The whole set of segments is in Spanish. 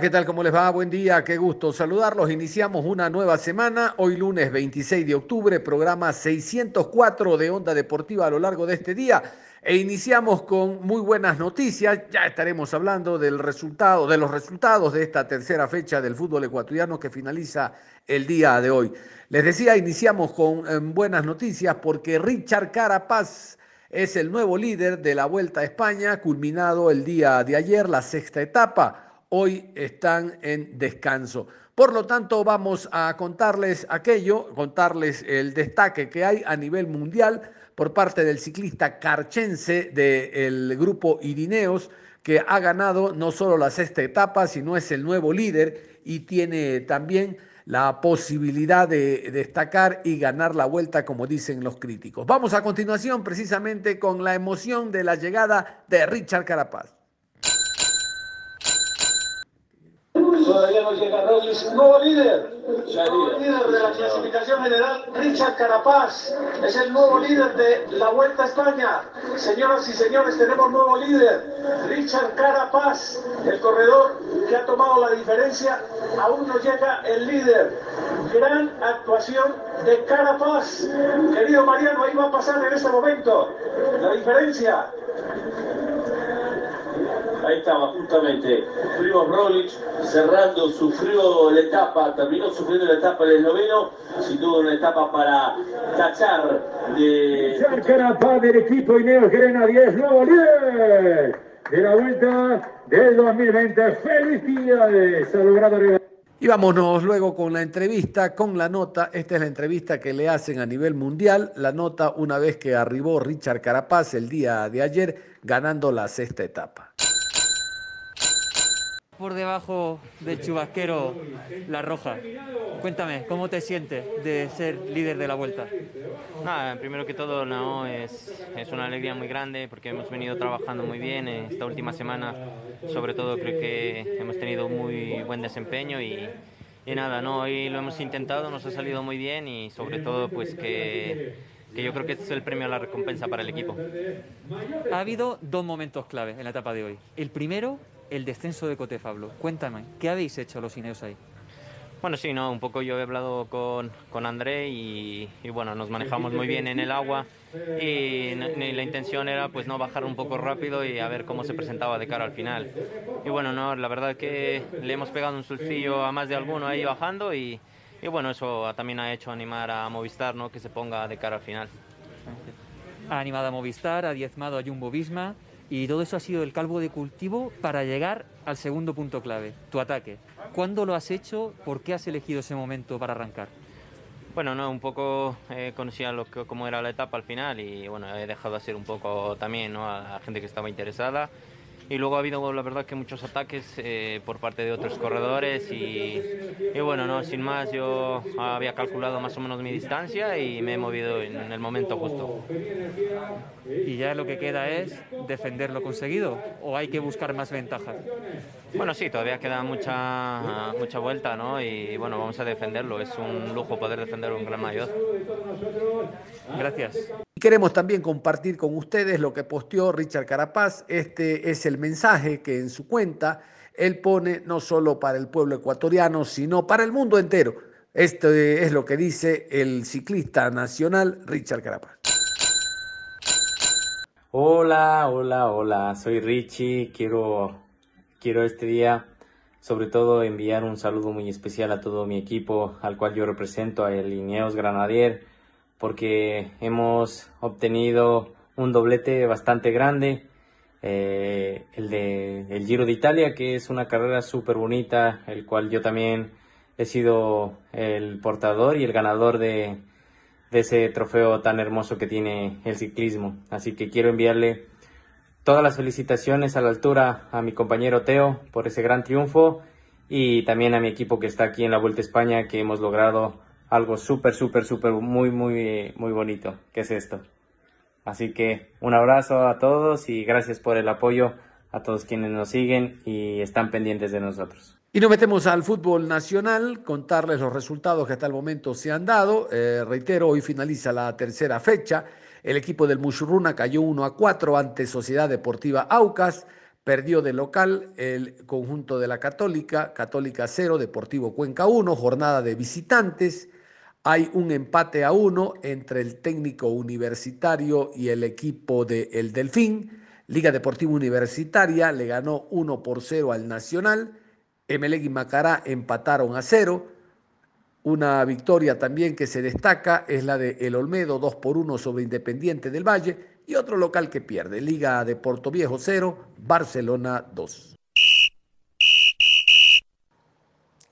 ¿qué tal? ¿Cómo les va? Buen día, qué gusto saludarlos. Iniciamos una nueva semana, hoy lunes 26 de octubre, programa 604 de Onda Deportiva a lo largo de este día. E iniciamos con muy buenas noticias. Ya estaremos hablando del resultado, de los resultados de esta tercera fecha del fútbol ecuatoriano que finaliza el día de hoy. Les decía, iniciamos con eh, buenas noticias porque Richard Carapaz es el nuevo líder de la Vuelta a España, culminado el día de ayer, la sexta etapa. Hoy están en descanso. Por lo tanto, vamos a contarles aquello, contarles el destaque que hay a nivel mundial por parte del ciclista carchense del grupo Irineos, que ha ganado no solo la sexta etapa, sino es el nuevo líder y tiene también la posibilidad de destacar y ganar la vuelta, como dicen los críticos. Vamos a continuación precisamente con la emoción de la llegada de Richard Carapaz. Todavía no llega Roglic, nuevo líder, nuevo líder de la clasificación general, Richard Carapaz, es el nuevo líder de la Vuelta a España. Señoras y señores, tenemos nuevo líder, Richard Carapaz, el corredor que ha tomado la diferencia, aún no llega el líder. Gran actuación de Carapaz. Querido Mariano, ahí va a pasar en este momento la diferencia. Ahí estaba justamente Primo Roglic cerrando, sufrió la etapa, terminó sufriendo la etapa del noveno, sin duda una etapa para tachar de... Carapaz del equipo Ineo Gerena 10, nuevo líder de la vuelta del 2020. ¡Felicidades! Logrado y vámonos luego con la entrevista, con la nota. Esta es la entrevista que le hacen a nivel mundial. La nota una vez que arribó Richard Carapaz el día de ayer ganando la sexta etapa por debajo del chubasquero La Roja. Cuéntame, ¿cómo te sientes de ser líder de la vuelta? Nada, primero que todo, no, es, es una alegría muy grande porque hemos venido trabajando muy bien esta última semana. Sobre todo creo que hemos tenido muy buen desempeño y, y nada, no, hoy lo hemos intentado, nos ha salido muy bien y sobre todo pues que, que yo creo que este es el premio a la recompensa para el equipo. Ha habido dos momentos clave en la etapa de hoy. El primero el descenso de Cotefablo. Cuéntame, ¿qué habéis hecho los Ineos ahí? Bueno, sí, no, un poco yo he hablado con, con André y, bueno, nos manejamos muy bien en el agua y la intención era pues no bajar un poco rápido y a ver cómo se presentaba de cara al final. Y bueno, no, la verdad que le hemos pegado un sulfillo a más de alguno ahí bajando y, y bueno, eso también ha hecho animar a Movistar, ¿no? Que se ponga de cara al final. Ha animado a Movistar, ha diezmado a Jumbo Visma y todo eso ha sido el calvo de cultivo para llegar al segundo punto clave, tu ataque. ¿Cuándo lo has hecho? ¿Por qué has elegido ese momento para arrancar? Bueno, no, un poco eh, conocía lo que, cómo era la etapa al final y bueno, he dejado hacer un poco también ¿no? a la gente que estaba interesada y luego ha habido la verdad que muchos ataques eh, por parte de otros corredores y, y, bueno, no, sin más yo había calculado más o menos mi distancia y me he movido en, en el momento justo. ¿Y ya lo que queda es defender lo conseguido o hay que buscar más ventajas? Bueno, sí, todavía queda mucha, mucha vuelta, ¿no? Y bueno, vamos a defenderlo. Es un lujo poder defender un gran mayor. Gracias. Queremos también compartir con ustedes lo que posteó Richard Carapaz. Este es el mensaje que en su cuenta él pone no solo para el pueblo ecuatoriano, sino para el mundo entero. Esto es lo que dice el ciclista nacional Richard Carapaz. Hola, hola, hola, soy Richie. Quiero quiero este día sobre todo enviar un saludo muy especial a todo mi equipo al cual yo represento, a el Ineos Granadier, porque hemos obtenido un doblete bastante grande, eh, el de el Giro de Italia, que es una carrera súper bonita, el cual yo también he sido el portador y el ganador de, de ese trofeo tan hermoso que tiene el ciclismo. Así que quiero enviarle Todas las felicitaciones a la altura a mi compañero Teo por ese gran triunfo y también a mi equipo que está aquí en la Vuelta a España que hemos logrado algo súper, súper, súper, muy, muy, muy bonito, que es esto. Así que un abrazo a todos y gracias por el apoyo a todos quienes nos siguen y están pendientes de nosotros. Y nos metemos al fútbol nacional, contarles los resultados que hasta el momento se han dado. Eh, reitero, hoy finaliza la tercera fecha. El equipo del Mushurruna cayó 1 a 4 ante Sociedad Deportiva Aucas. Perdió de local el conjunto de la Católica, Católica 0, Deportivo Cuenca 1, jornada de visitantes. Hay un empate a 1 entre el técnico universitario y el equipo de El Delfín. Liga Deportiva Universitaria le ganó 1 por 0 al Nacional. Emelec y Macará empataron a cero. Una victoria también que se destaca es la de El Olmedo, 2 por 1 sobre Independiente del Valle. Y otro local que pierde, Liga de Puerto Viejo 0, Barcelona 2.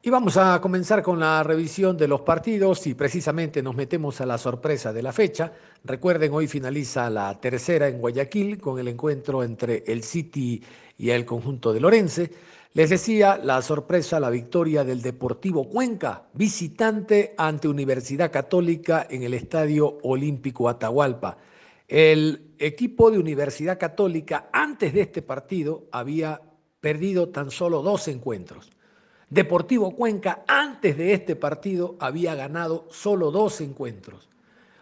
Y vamos a comenzar con la revisión de los partidos y precisamente nos metemos a la sorpresa de la fecha. Recuerden, hoy finaliza la tercera en Guayaquil con el encuentro entre el City y el conjunto de Lorense. Les decía la sorpresa, la victoria del Deportivo Cuenca, visitante ante Universidad Católica en el Estadio Olímpico Atahualpa. El equipo de Universidad Católica antes de este partido había perdido tan solo dos encuentros. Deportivo Cuenca antes de este partido había ganado solo dos encuentros.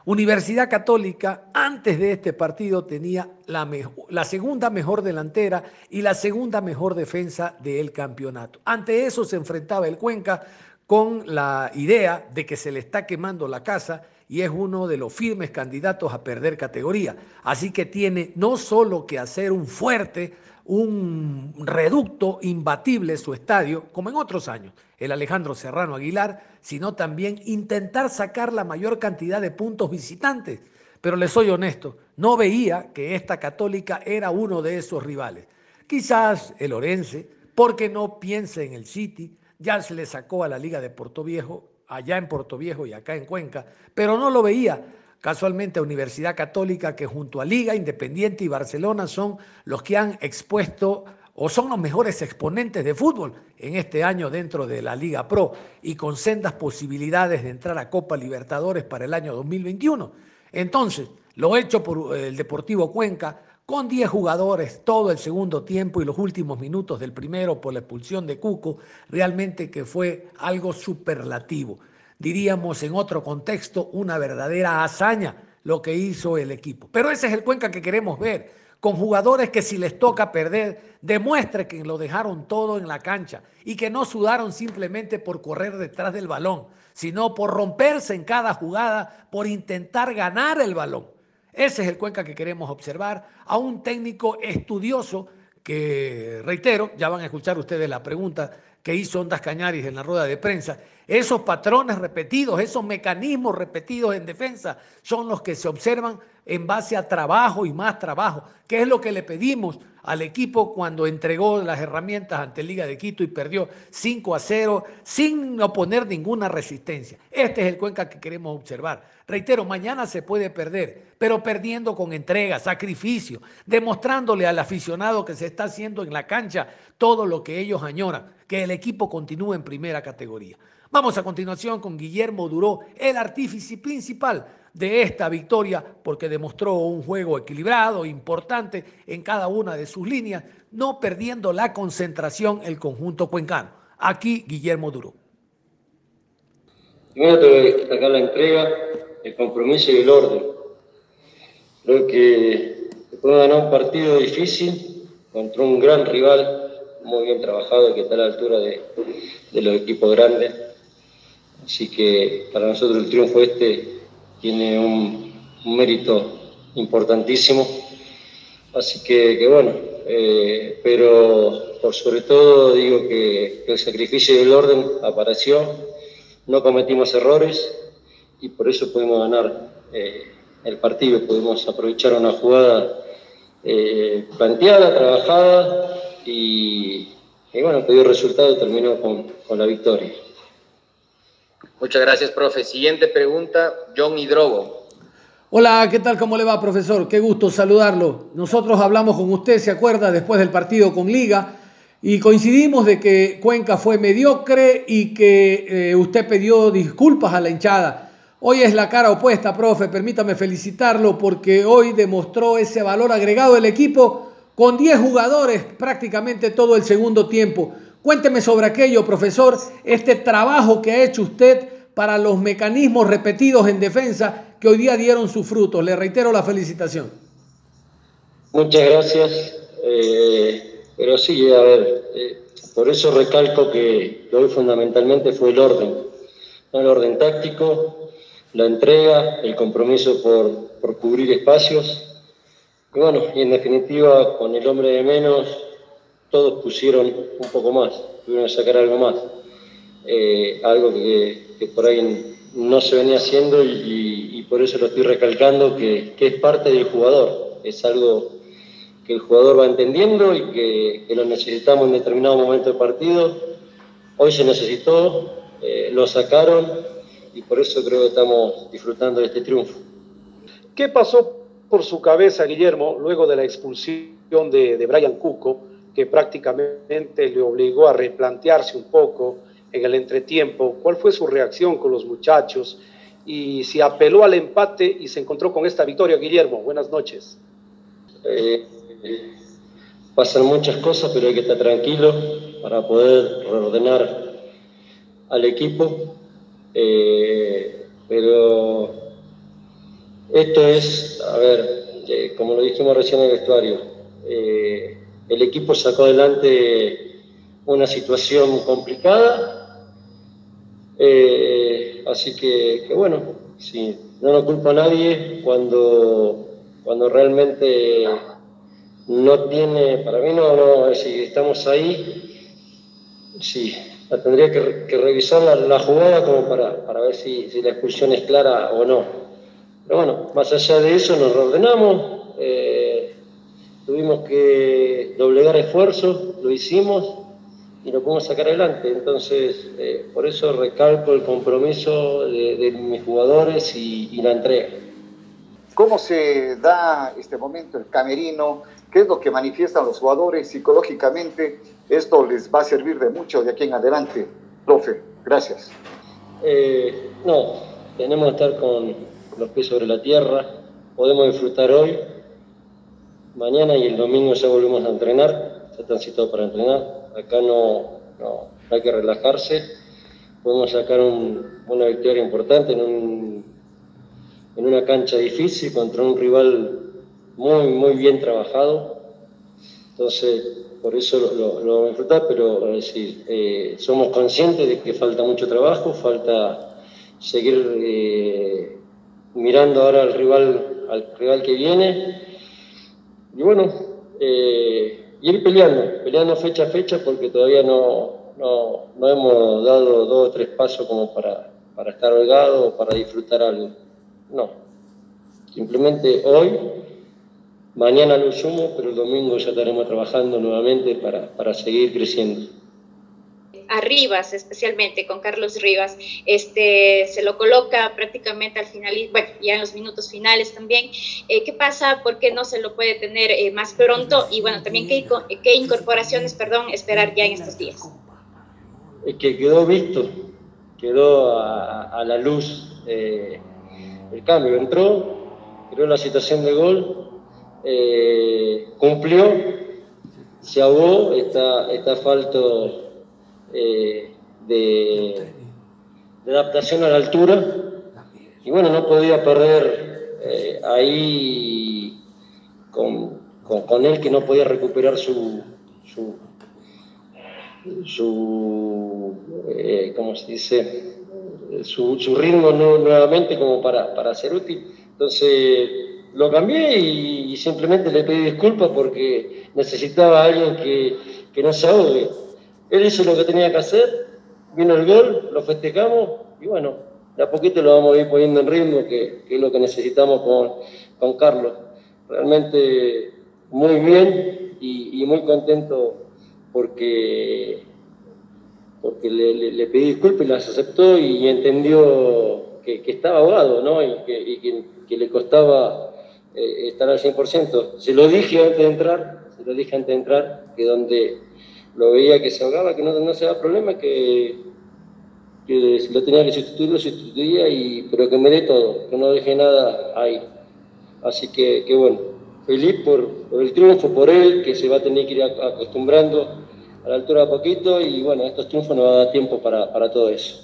Universidad Católica, antes de este partido, tenía la, segunda mejor delantera y la segunda mejor defensa del campeonato. Ante eso se enfrentaba el Cuenca con la idea de que se le está quemando la casa y es uno de los firmes candidatos a perder categoría. Así que tiene no solo que hacer un fuerte, un reducto imbatible su estadio, como en otros años, el Alejandro Serrano Aguilar, sino también intentar sacar la mayor cantidad de puntos visitantes. Pero les soy honesto, no veía que esta católica era uno de esos rivales. Quizás el Orense, porque no piensa en el City, ya se le sacó a la Liga de Puerto Viejo, allá en Puerto Viejo y acá en Cuenca, pero no lo veía casualmente a Universidad Católica, que junto a Liga, Independiente y Barcelona son los que han expuesto o son los mejores exponentes de fútbol en este año dentro de la Liga Pro y con sendas posibilidades de entrar a Copa Libertadores para el año 2021. Entonces, lo hecho por el Deportivo Cuenca, con 10 jugadores todo el segundo tiempo y los últimos minutos del primero por la expulsión de Cuco, realmente que fue algo superlativo diríamos en otro contexto, una verdadera hazaña lo que hizo el equipo. Pero ese es el Cuenca que queremos ver, con jugadores que si les toca perder, demuestre que lo dejaron todo en la cancha y que no sudaron simplemente por correr detrás del balón, sino por romperse en cada jugada, por intentar ganar el balón. Ese es el Cuenca que queremos observar, a un técnico estudioso que, reitero, ya van a escuchar ustedes la pregunta que hizo Ondas Cañaris en la rueda de prensa, esos patrones repetidos, esos mecanismos repetidos en defensa son los que se observan en base a trabajo y más trabajo, que es lo que le pedimos al equipo cuando entregó las herramientas ante Liga de Quito y perdió 5 a 0 sin oponer ninguna resistencia. Este es el Cuenca que queremos observar. Reitero, mañana se puede perder, pero perdiendo con entrega, sacrificio, demostrándole al aficionado que se está haciendo en la cancha todo lo que ellos añoran, que el equipo continúe en primera categoría. Vamos a continuación con Guillermo Duró, el artífice principal de esta victoria, porque demostró un juego equilibrado, importante en cada una de sus líneas, no perdiendo la concentración el conjunto cuencano. Aquí Guillermo Duró. Primero tengo que destacar la entrega, el compromiso y el orden. Creo que después ganar un partido difícil contra un gran rival, muy bien trabajado, que está a la altura de, de los equipos grandes. Así que para nosotros el triunfo este tiene un, mérito importantísimo. Así que, bueno, eh, pero por sobre todo digo que, el sacrificio y el orden apareció, no cometimos errores y por eso pudimos ganar eh, el partido, pudimos aprovechar una jugada eh, planteada, trabajada y, bueno, dio resultado y terminó con la victoria. Muchas gracias, profe. Siguiente pregunta, John Hidrogo. Hola, ¿qué tal? ¿Cómo le va, profesor? Qué gusto saludarlo. Nosotros hablamos con usted, ¿se acuerda? Después del partido con Liga y coincidimos de que Cuenca fue mediocre y que eh, usted pidió disculpas a la hinchada. Hoy es la cara opuesta, profe. Permítame felicitarlo porque hoy demostró ese valor agregado del equipo con 10 jugadores prácticamente todo el segundo tiempo Cuénteme sobre aquello, profesor, este trabajo que ha hecho usted para los mecanismos repetidos en defensa que hoy día dieron sus frutos. Le reitero la felicitación. Muchas gracias. Eh, pero sí, a ver, eh, por eso recalco que hoy fundamentalmente fue el orden, el orden táctico, la entrega, el compromiso por, por cubrir espacios. Y bueno, y en definitiva, con el hombre de menos, todos pusieron un poco más, tuvieron que sacar algo más. Eh, algo que, que, por ahí no se venía haciendo y, por eso lo estoy recalcando, que, que, es parte del jugador, es algo que el jugador va entendiendo y que, que lo necesitamos en determinado momento del partido. Hoy se necesitó, eh, lo sacaron y por eso creo que estamos disfrutando de este triunfo. ¿Qué pasó por su cabeza, Guillermo, luego de la expulsión de, Brian Cuco, que prácticamente le obligó a replantearse un poco en el entretiempo? ¿Cuál fue su reacción con los muchachos? Y si apeló al empate y se encontró con esta victoria, Guillermo. Buenas noches. Eh, pasan muchas cosas, pero hay que estar tranquilo para poder reordenar al equipo. Eh, pero esto es, a ver, eh, como lo dijimos recién en el vestuario, eh, el equipo sacó adelante una situación complicada, eh, así que, bueno, sí, no lo culpo a nadie cuando, cuando realmente no tiene, para mí no, no si estamos ahí, sí, la tendría que, revisar la, la, jugada como para, para ver si, si la expulsión es clara o no. Pero bueno, más allá de eso nos reordenamos, eh, tuvimos que doblegar esfuerzos, lo hicimos y lo podemos sacar adelante. Entonces, eh, por eso recalco el compromiso de, de mis jugadores y, y, la entrega. ¿Cómo se da este momento el camerino? ¿Qué es lo que manifiestan los jugadores psicológicamente? Esto les va a servir de mucho de aquí en adelante. Profe, gracias. Eh, no, tenemos que estar con, los pies sobre la tierra, podemos disfrutar hoy, mañana y el domingo ya volvemos a entrenar, ya están citados para entrenar, acá no, no, hay que relajarse, podemos sacar un, una victoria importante en, un, en una cancha difícil contra un rival muy, muy bien trabajado, entonces por eso lo, lo, lo vamos a disfrutar, pero es decir, eh, somos conscientes de que falta mucho trabajo, falta seguir eh, mirando ahora al rival, al rival que viene. Y bueno, eh, ir peleando, peleando fecha a fecha porque todavía no, no, no hemos dado dos o tres pasos como para, para estar holgado o para disfrutar algo. No. Simplemente hoy, mañana lo sumo, pero el domingo ya estaremos trabajando nuevamente para, para seguir creciendo a Rivas, especialmente con Carlos Rivas, este, se lo coloca prácticamente al final, bueno, ya en los minutos finales también. Eh, ¿Qué pasa? ¿Por qué no se lo puede tener eh, más pronto? Y bueno, también qué, qué, incorporaciones, perdón, esperar ya en estos días. Es que quedó visto, quedó a, a la luz eh, el cambio, entró, creó la situación de gol, eh, cumplió, se ahogó, está, está falto eh, de, adaptación a la altura y bueno, no podía perder eh, ahí con, con, él que no podía recuperar su, su, su eh, ¿cómo se dice? Su, su ritmo nuevamente como para, para ser útil. Entonces lo cambié y, y simplemente le pedí disculpas porque necesitaba a alguien que, que no se ahogue él hizo lo que tenía que hacer, vino el gol, lo festejamos y bueno, de a poquito lo vamos a ir poniendo en ritmo, que, es lo que necesitamos con, con, Carlos. Realmente muy bien y, muy contento porque, porque le, pedí disculpas y las aceptó y entendió que, estaba ahogado ¿no? y, que, y que, le costaba eh, estar al 100%. Se lo dije antes de entrar, se lo dije antes de entrar, que donde lo veía que se ahogaba, que no, no se daba problema, que, si lo tenía que sustituir, lo sustituía, y, pero que me dé todo, que no deje nada ahí. Así que, bueno, feliz por, el triunfo, por él, que se va a tener que ir acostumbrando a la altura de poquito y bueno, estos triunfos nos van a dar tiempo para, para todo eso.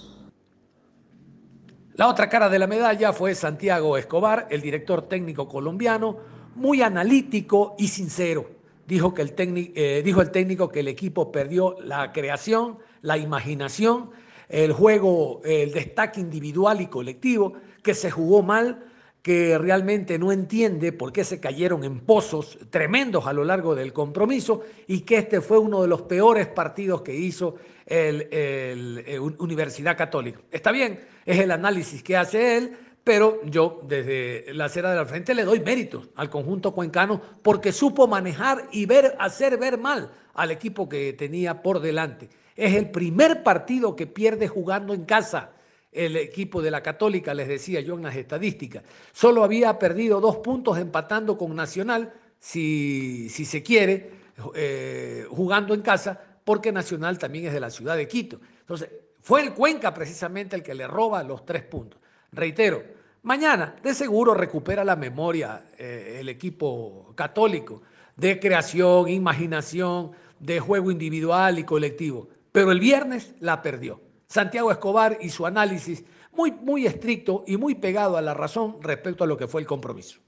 La otra cara de la medalla fue Santiago Escobar, el director técnico colombiano, muy analítico y sincero. Dijo, que el, técnico, eh, dijo el técnico que el equipo perdió la creación, la imaginación, el juego, el destaque individual y colectivo, que se jugó mal, que realmente no entiende por qué se cayeron en pozos tremendos a lo largo del compromiso y que este fue uno de los peores partidos que hizo el, Universidad Católica. Está bien, es el análisis que hace él, pero yo desde la acera de la frente le doy méritos al conjunto cuencano porque supo manejar y ver, hacer ver mal al equipo que tenía por delante. Es el primer partido que pierde jugando en casa el equipo de la Católica, les decía yo en las estadísticas. Solo había perdido dos puntos empatando con Nacional, si, si se quiere, eh, jugando en casa, porque Nacional también es de la ciudad de Quito. Entonces, fue el Cuenca precisamente el que le roba los tres puntos. Reitero, mañana de seguro recupera la memoria eh, el equipo católico de creación, imaginación, de juego individual y colectivo, pero el viernes la perdió. Santiago Escobar y su análisis muy, muy estricto y muy pegado a la razón respecto a lo que fue el compromiso.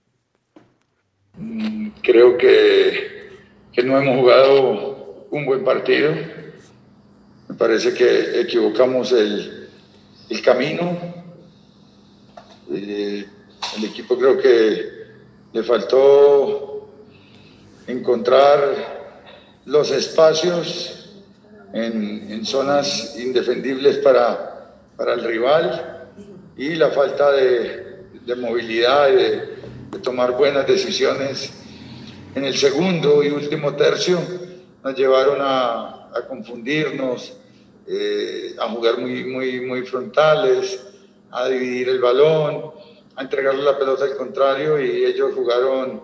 Mm, creo que, no hemos jugado un buen partido. Me parece que equivocamos el camino. Eh, el equipo creo que le faltó encontrar los espacios en, zonas indefendibles para, para, el rival y la falta de, movilidad y de, tomar buenas decisiones en el segundo y último tercio nos llevaron a, a confundirnos, eh, a jugar muy, muy, muy frontales, a dividir el balón, a entregarle la pelota al contrario y ellos jugaron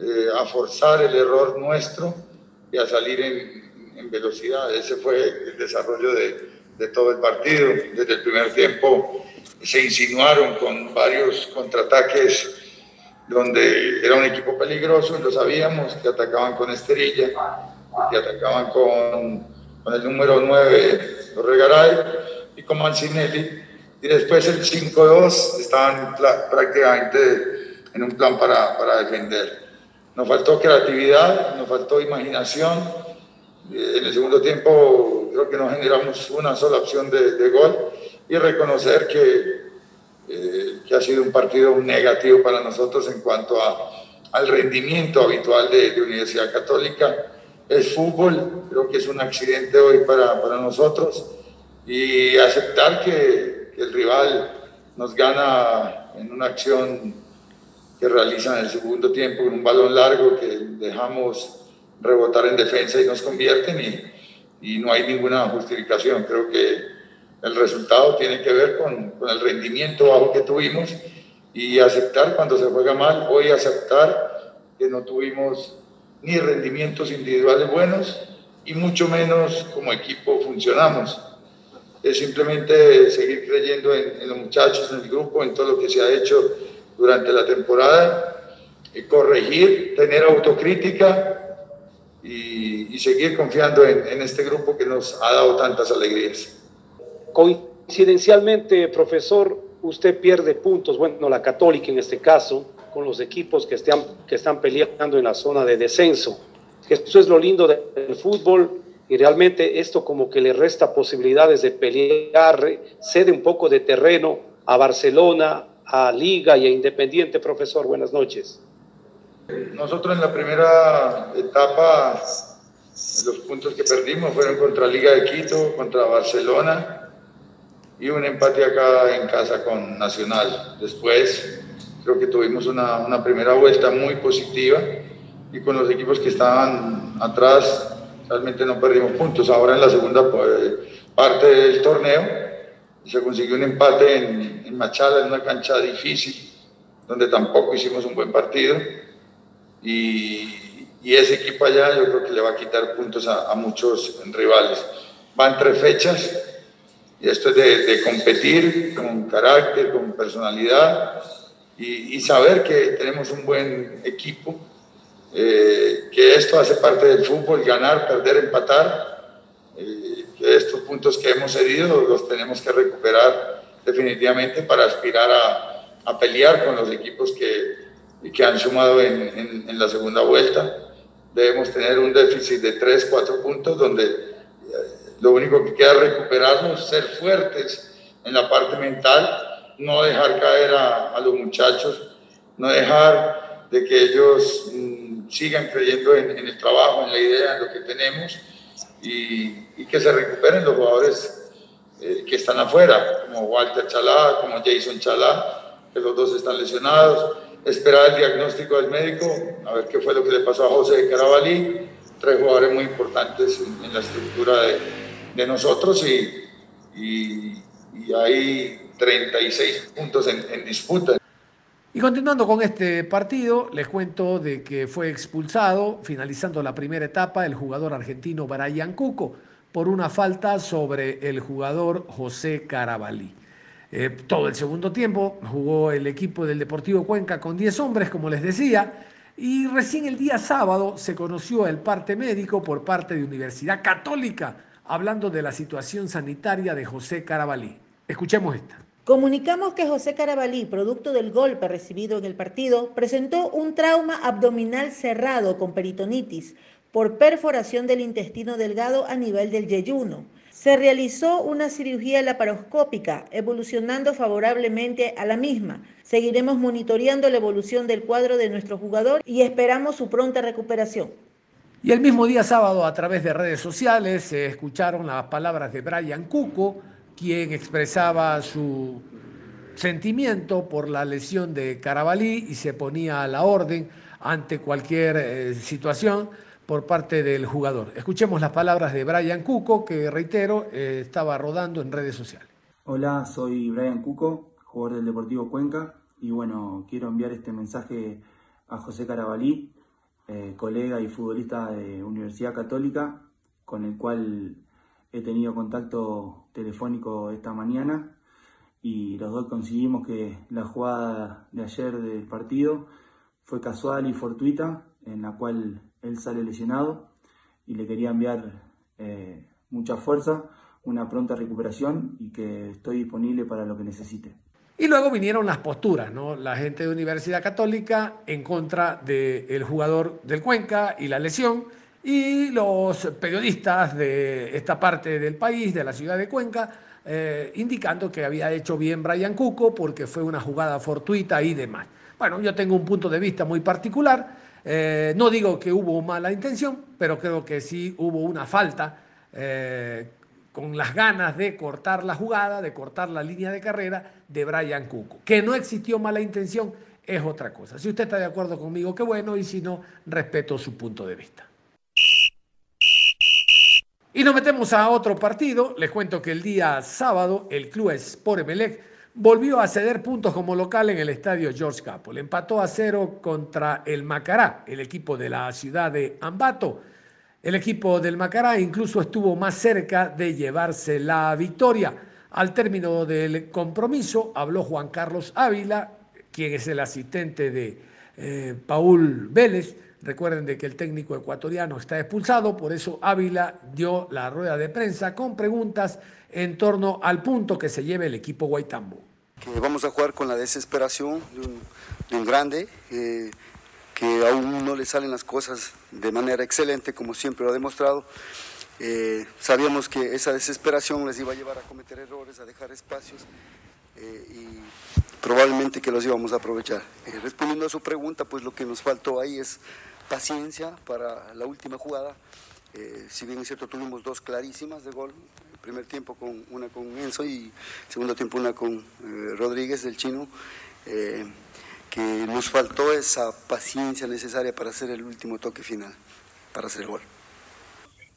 eh, a forzar el error nuestro y a salir en, en velocidad. Ese fue el desarrollo de, de todo el partido. Desde el primer tiempo se insinuaron con varios contraataques donde era un equipo peligroso y lo sabíamos, que atacaban con Esterilla, que atacaban con, con el número 9, Regaray, y con Mancinelli. Y después el 5-2 estaban prácticamente en un plan para, para defender. Nos faltó creatividad, nos faltó imaginación, eh, en el segundo tiempo creo que no generamos una sola opción de, gol y reconocer que, eh, que, ha sido un partido negativo para nosotros en cuanto a, al rendimiento habitual de, Universidad Católica. Es fútbol, creo que es un accidente hoy para, para nosotros y aceptar que el rival nos gana en una acción que realiza en el segundo tiempo con un balón largo que dejamos rebotar en defensa y nos convierten y, y no hay ninguna justificación. Creo que el resultado tiene que ver con, con, el rendimiento bajo que tuvimos y aceptar cuando se juega mal, hoy aceptar que no tuvimos ni rendimientos individuales buenos y mucho menos como equipo funcionamos. Es simplemente seguir creyendo en, los muchachos, en el grupo, en todo lo que se ha hecho durante la temporada, y corregir, tener autocrítica y, seguir confiando en, este grupo que nos ha dado tantas alegrías. Coincidencialmente, profesor, usted pierde puntos, bueno, la católica en este caso, con los equipos que están, que están peleando en la zona de descenso. Eso es lo lindo del fútbol y realmente esto como que le resta posibilidades de pelear, cede un poco de terreno a Barcelona, a Liga y a Independiente. Profesor, buenas noches. Nosotros en la primera etapa, los puntos que perdimos fueron contra Liga de Quito, contra Barcelona y un empate acá en casa con Nacional. Después creo que tuvimos una, una primera vuelta muy positiva y con los equipos que estaban atrás realmente no perdimos puntos. Ahora en la segunda pues, parte del torneo se consiguió un empate en, Machala, en una cancha difícil, donde tampoco hicimos un buen partido y, ese equipo allá yo creo que le va a quitar puntos a, muchos rivales. Van tres fechas y esto es de, competir con carácter, con personalidad y, saber que tenemos un buen equipo, eh, que esto hace parte del fútbol, ganar, perder, empatar que estos puntos que hemos cedido los tenemos que recuperar definitivamente para aspirar a, a pelear con los equipos que, que han sumado en, en, la segunda vuelta. Debemos tener un déficit de 3, 4 puntos donde eh, lo único que queda es recuperarnos, ser fuertes en la parte mental, no dejar caer a, a los muchachos, no dejar de que ellos mm, sigan creyendo en, en, el trabajo, en la idea, en lo que tenemos y, que se recuperen los jugadores eh, que están afuera, como Walter Chalá, como Jason Chalá, que los dos están lesionados, esperar el diagnóstico del médico, a ver qué fue lo que le pasó a José de Carabalí, tres jugadores muy importantes en, la estructura de, de nosotros y, y, y, hay 36 puntos en, en disputa. Y continuando con este partido, les cuento de que fue expulsado, finalizando la primera etapa, el jugador argentino Brian Cuco por una falta sobre el jugador José Carabalí. Eh, todo el segundo tiempo jugó el equipo del Deportivo Cuenca con 10 hombres, como les decía, y recién el día sábado se conoció el parte médico por parte de Universidad Católica, hablando de la situación sanitaria de José Carabalí. Escuchemos esta. Comunicamos que José Carabalí, producto del golpe recibido en el partido, presentó un trauma abdominal cerrado con peritonitis por perforación del intestino delgado a nivel del yeyuno. Se realizó una cirugía laparoscópica, evolucionando favorablemente a la misma. Seguiremos monitoreando la evolución del cuadro de nuestro jugador y esperamos su pronta recuperación. Y el mismo día sábado, a través de redes sociales, se escucharon las palabras de Brian Cuco, quien expresaba su sentimiento por la lesión de Carabalí y se ponía a la orden ante cualquier eh, situación por parte del jugador. Escuchemos las palabras de Brian Cuco, que reitero, eh, estaba rodando en redes sociales. Hola, soy Brian Cuco, jugador del Deportivo Cuenca, y bueno, quiero enviar este mensaje a José Carabalí, eh, colega y futbolista de Universidad Católica, con el cual he tenido contacto telefónico esta mañana y los dos conseguimos que la jugada de ayer del partido fue casual y fortuita, en la cual él sale lesionado y le quería enviar eh, mucha fuerza, una pronta recuperación y que estoy disponible para lo que necesite. Y luego vinieron las posturas, ¿no? La gente de Universidad Católica en contra del jugador del Cuenca y la lesión, y los periodistas de esta parte del país, de la ciudad de Cuenca, eh, indicando que había hecho bien Brian Cuco porque fue una jugada fortuita y demás. Bueno, yo tengo un punto de vista muy particular. Eh, no digo que hubo mala intención, pero creo que sí hubo una falta eh, con las ganas de cortar la jugada, de cortar la línea de carrera de Brian Cuco. Que no existió mala intención es otra cosa. Si usted está de acuerdo conmigo, qué bueno, y si no, respeto su punto de vista. Y nos metemos a otro partido. Les cuento que el día sábado el club Sport Emelec volvió a ceder puntos como local en el estadio George Capel. Empató a cero contra el Macará, el equipo de la ciudad de Ambato. El equipo del Macará incluso estuvo más cerca de llevarse la victoria. Al término del compromiso habló Juan Carlos Ávila, quien es el asistente de eh, Paul Vélez Recuerden de que el técnico ecuatoriano está expulsado, por eso Ávila dio la rueda de prensa con preguntas en torno al punto que se lleve el equipo Guaitambo. Vamos a jugar con la desesperación de un, grande, eh, que aún no le salen las cosas de manera excelente, como siempre lo ha demostrado. Eh, sabíamos que esa desesperación les iba a llevar a cometer errores, a dejar espacios eh, y probablemente que los íbamos a aprovechar. respondiendo a su pregunta, pues lo que nos faltó ahí es paciencia para la última jugada. Eh, si bien es cierto, tuvimos dos clarísimas de gol. El primer tiempo con una con Enzo y segundo tiempo una con eh, Rodríguez del chino. Eh, que nos faltó esa paciencia necesaria para hacer el último toque final, para hacer el gol.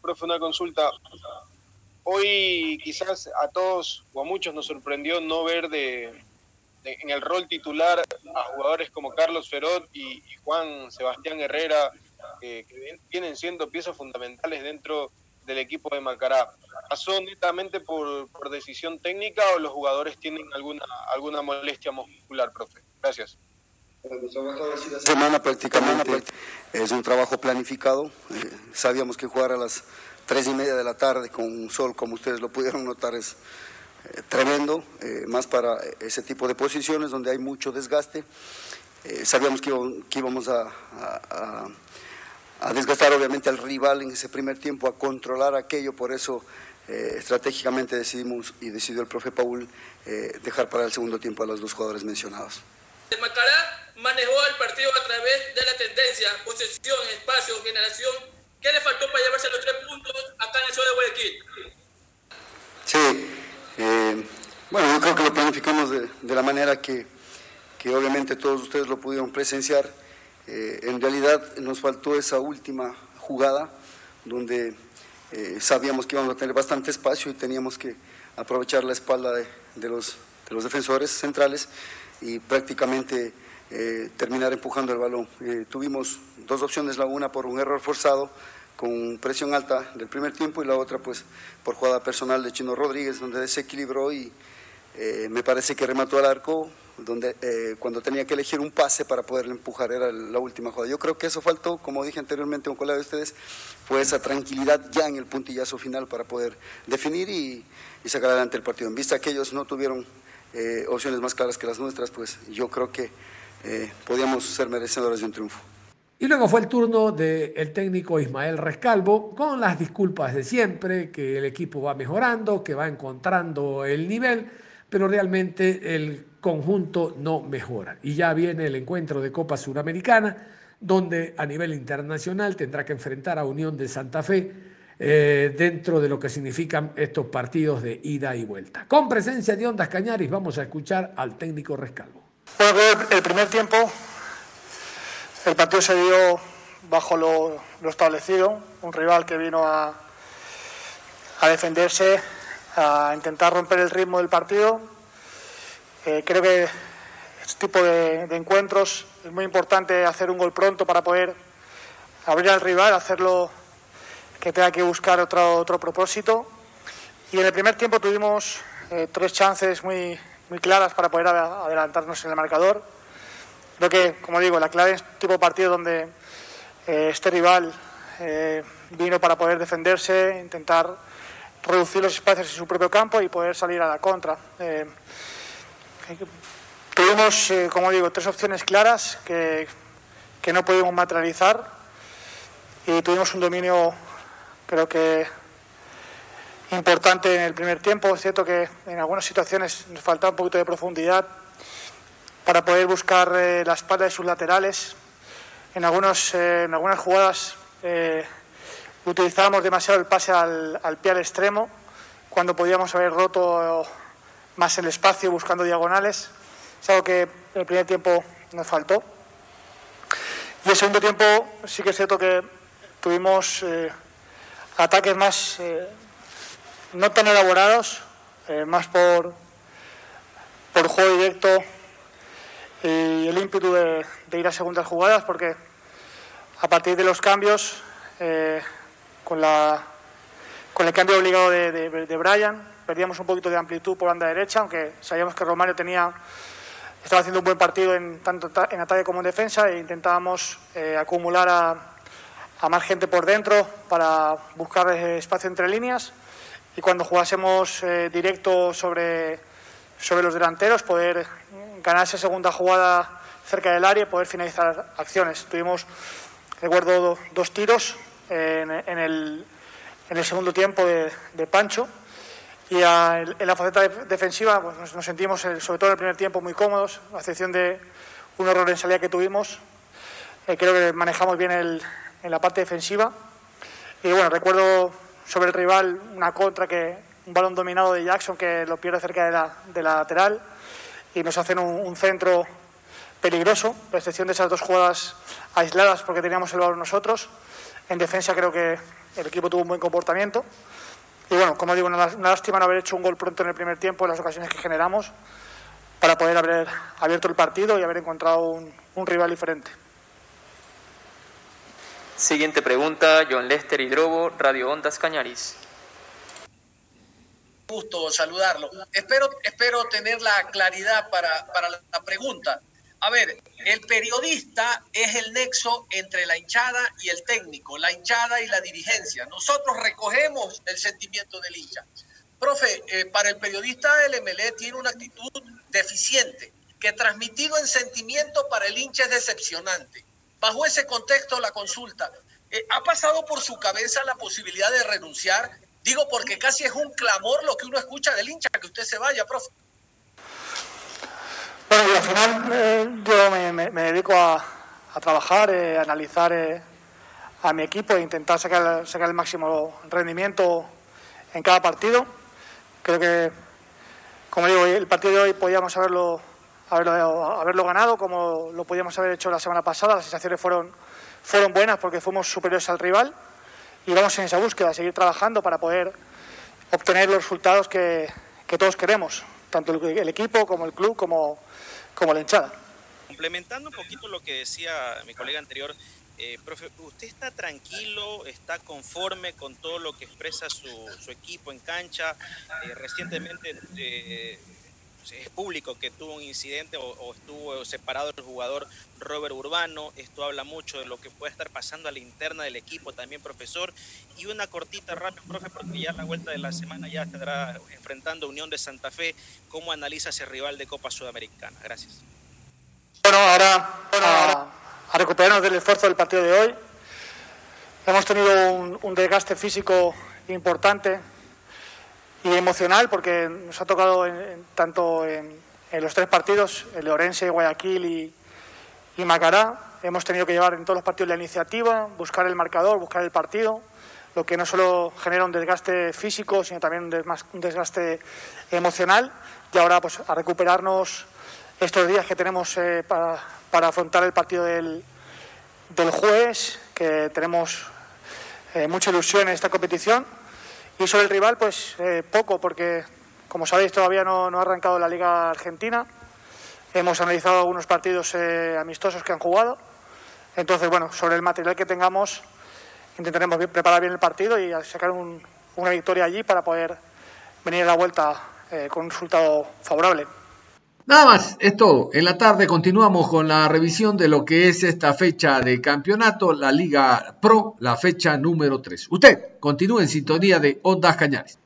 Profe, una consulta. Hoy quizás a todos o a muchos nos sorprendió no ver de, en el rol titular a jugadores como Carlos Ferot y, Juan Sebastián Herrera, que vienen siendo piezas fundamentales dentro del equipo de Macará. ¿Pasó netamente por, decisión técnica o los jugadores tienen alguna, alguna molestia muscular, profe? Gracias. Semana prácticamente es un trabajo planificado. Eh, sabíamos que jugar a las tres y media de la tarde con un sol, como ustedes lo pudieron notar, es eh, tremendo, eh, más para ese tipo de posiciones donde hay mucho desgaste. Eh, sabíamos que, íbamos a, a, desgastar obviamente al rival en ese primer tiempo, a controlar aquello, por eso estratégicamente decidimos y decidió el profe Paul dejar para el segundo tiempo a los dos jugadores mencionados. Macará manejó el partido a través de la tendencia, posesión, espacio, generación. ¿Qué le faltó para llevarse los tres puntos acá en el show de Guayaquil? Sí, eh, bueno, yo creo que lo planificamos de, la manera que, que, obviamente todos ustedes lo pudieron presenciar. Eh, en realidad nos faltó esa última jugada donde eh, sabíamos que íbamos a tener bastante espacio y teníamos que aprovechar la espalda de, los, de los defensores centrales y prácticamente terminar empujando el balón. tuvimos dos opciones, la una por un error forzado con presión alta del primer tiempo y la otra pues por jugada personal de Chino Rodríguez donde desequilibró y eh, me parece que remató al arco donde eh, cuando tenía que elegir un pase para poder empujar era la última jugada. Yo creo que eso faltó, como dije anteriormente a un colega de ustedes, fue esa tranquilidad ya en el puntillazo final para poder definir y, sacar adelante el partido. En vista que ellos no tuvieron eh, opciones más claras que las nuestras, pues yo creo que podíamos ser merecedores de un triunfo. Y luego fue el turno del técnico Ismael Rescalvo, con las disculpas de siempre, que el equipo va mejorando, que va encontrando el nivel, pero realmente el conjunto no mejora. Y ya viene el encuentro de Copa Suramericana, donde a nivel internacional tendrá que enfrentar a Unión de Santa Fe eh, dentro de lo que significan estos partidos de ida y vuelta. Con presencia de Ondas Cañaris vamos a escuchar al técnico Rescalvo. El primer tiempo el partido se dio bajo lo, establecido, un rival que vino a, defenderse, a intentar romper el ritmo del partido. Eh, creo que este tipo de, encuentros es muy importante hacer un gol pronto para poder abrir al rival, hacerlo que tenga que buscar otro, otro propósito. Y en el primer tiempo tuvimos eh, tres chances muy, muy claras para poder adelantarnos en el marcador Creo que, como digo, la clave es tipo partido donde eh, este rival eh, vino para poder defenderse, intentar reducir los espacios en su propio campo y poder salir a la contra. Eh, tuvimos, como digo, tres opciones claras que, que no pudimos materializar y tuvimos un dominio, creo que importante en el primer tiempo. Es cierto que en algunas situaciones nos faltaba un poquito de profundidad para poder buscar eh, la espalda de sus laterales. En, algunos, eh, en algunas jugadas eh, utilizábamos demasiado el pase al, pie al extremo, cuando podíamos haber roto más el espacio buscando diagonales. Es algo que en el primer tiempo nos faltó. Y el segundo tiempo sí que es cierto que tuvimos ataques más no tan elaborados, más por, por juego directo y el ímpetu de, ir a segundas jugadas, porque a partir de los cambios, eh, con, la, con el cambio obligado de, de, Brian, perdíamos un poquito de amplitud por banda derecha, aunque sabíamos que Romario tenía, estaba haciendo un buen partido en, tanto en ataque como en defensa e intentábamos eh, acumular a, a, más gente por dentro para buscar eh, espacio entre líneas. Y cuando jugásemos directo sobre, sobre los delanteros poder ganar esa segunda jugada cerca del área y poder finalizar acciones. Tuvimos, recuerdo, dos tiros en, el, en, el, segundo tiempo de, Pancho y en la faceta defensiva pues nos, sentimos, sobre todo en el primer tiempo, muy cómodos, a excepción de un error en salida que tuvimos. Eh, creo que manejamos bien el, en la parte defensiva. Y bueno, recuerdo sobre el rival una contra que un balón dominado de Jackson que lo pierde cerca de la, de la lateral y nos hacen un, centro peligroso, a excepción de esas dos jugadas aisladas porque teníamos el balón nosotros. En defensa creo que el equipo tuvo un buen comportamiento. Y bueno, como digo, una, lástima no haber hecho un gol pronto en el primer tiempo en las ocasiones que generamos para poder haber abierto el partido y haber encontrado un, un rival diferente. Siguiente pregunta, John Lester Hidrobo, Radio Ondas Cañaris gusto saludarlo. Espero, espero tener la claridad para, para la pregunta. A ver, el periodista es el nexo entre la hinchada y el técnico, la hinchada y la dirigencia. Nosotros recogemos el sentimiento del hincha. Profe, eh, para el periodista el MLE tiene una actitud deficiente, que transmitido en sentimiento para el hincha es decepcionante. Bajo ese contexto, la consulta, eh, ¿ha pasado por su cabeza la posibilidad de renunciar? Digo porque casi es un clamor lo que uno escucha del hincha, que usted se vaya, profe. Bueno, al final eh, yo me, dedico a, trabajar, eh, a analizar eh, a mi equipo e intentar sacar, sacar el máximo rendimiento en cada partido. Creo que, como digo, el partido de hoy podíamos haberlo, haberlo, haberlo ganado como lo podíamos haber hecho la semana pasada. Las sensaciones fueron, fueron buenas porque fuimos superiores al rival y vamos en esa búsqueda, seguir trabajando para poder obtener los resultados que, que todos queremos, tanto el, equipo como el club como como la hinchada. Complementando un poquito lo que decía mi colega anterior, eh, ¿usted está tranquilo, está conforme con todo lo que expresa su, equipo en cancha? Eh, recientemente eh, es público que tuvo un incidente o, estuvo separado el jugador Robert Urbano. Esto habla mucho de lo que puede estar pasando a la interna del equipo también, profesor. Y una cortita rápida, profe, porque ya la vuelta de la semana ya estará enfrentando Unión de Santa Fe. ¿Cómo analiza ese rival de Copa Sudamericana? Gracias. Bueno, ahora, a, recuperarnos del esfuerzo del partido de hoy. Hemos tenido un desgaste físico importante y emocional porque nos ha tocado tanto en, los tres partidos, el Orense, Guayaquil y, y, Macará. Hemos tenido que llevar en todos los partidos la iniciativa, buscar el marcador, buscar el partido, lo que no solo genera un desgaste físico, sino también un desgaste emocional. Y ahora pues a recuperarnos estos días que tenemos eh, para, para, afrontar el partido del, del jueves, que tenemos eh, mucha ilusión en esta competición y sobre el rival, pues eh, poco, porque como sabéis todavía no, ha arrancado la Liga Argentina. Hemos analizado algunos partidos eh, amistosos que han jugado. Entonces, bueno, sobre el material que tengamos, intentaremos preparar bien el partido y sacar una victoria allí para poder venir a la vuelta eh, con un resultado favorable. Nada más, es todo. En la tarde continuamos con la revisión de lo que es esta fecha de campeonato, la Liga Pro, la fecha número 3. Usted continúe en sintonía de Ondas Cañares.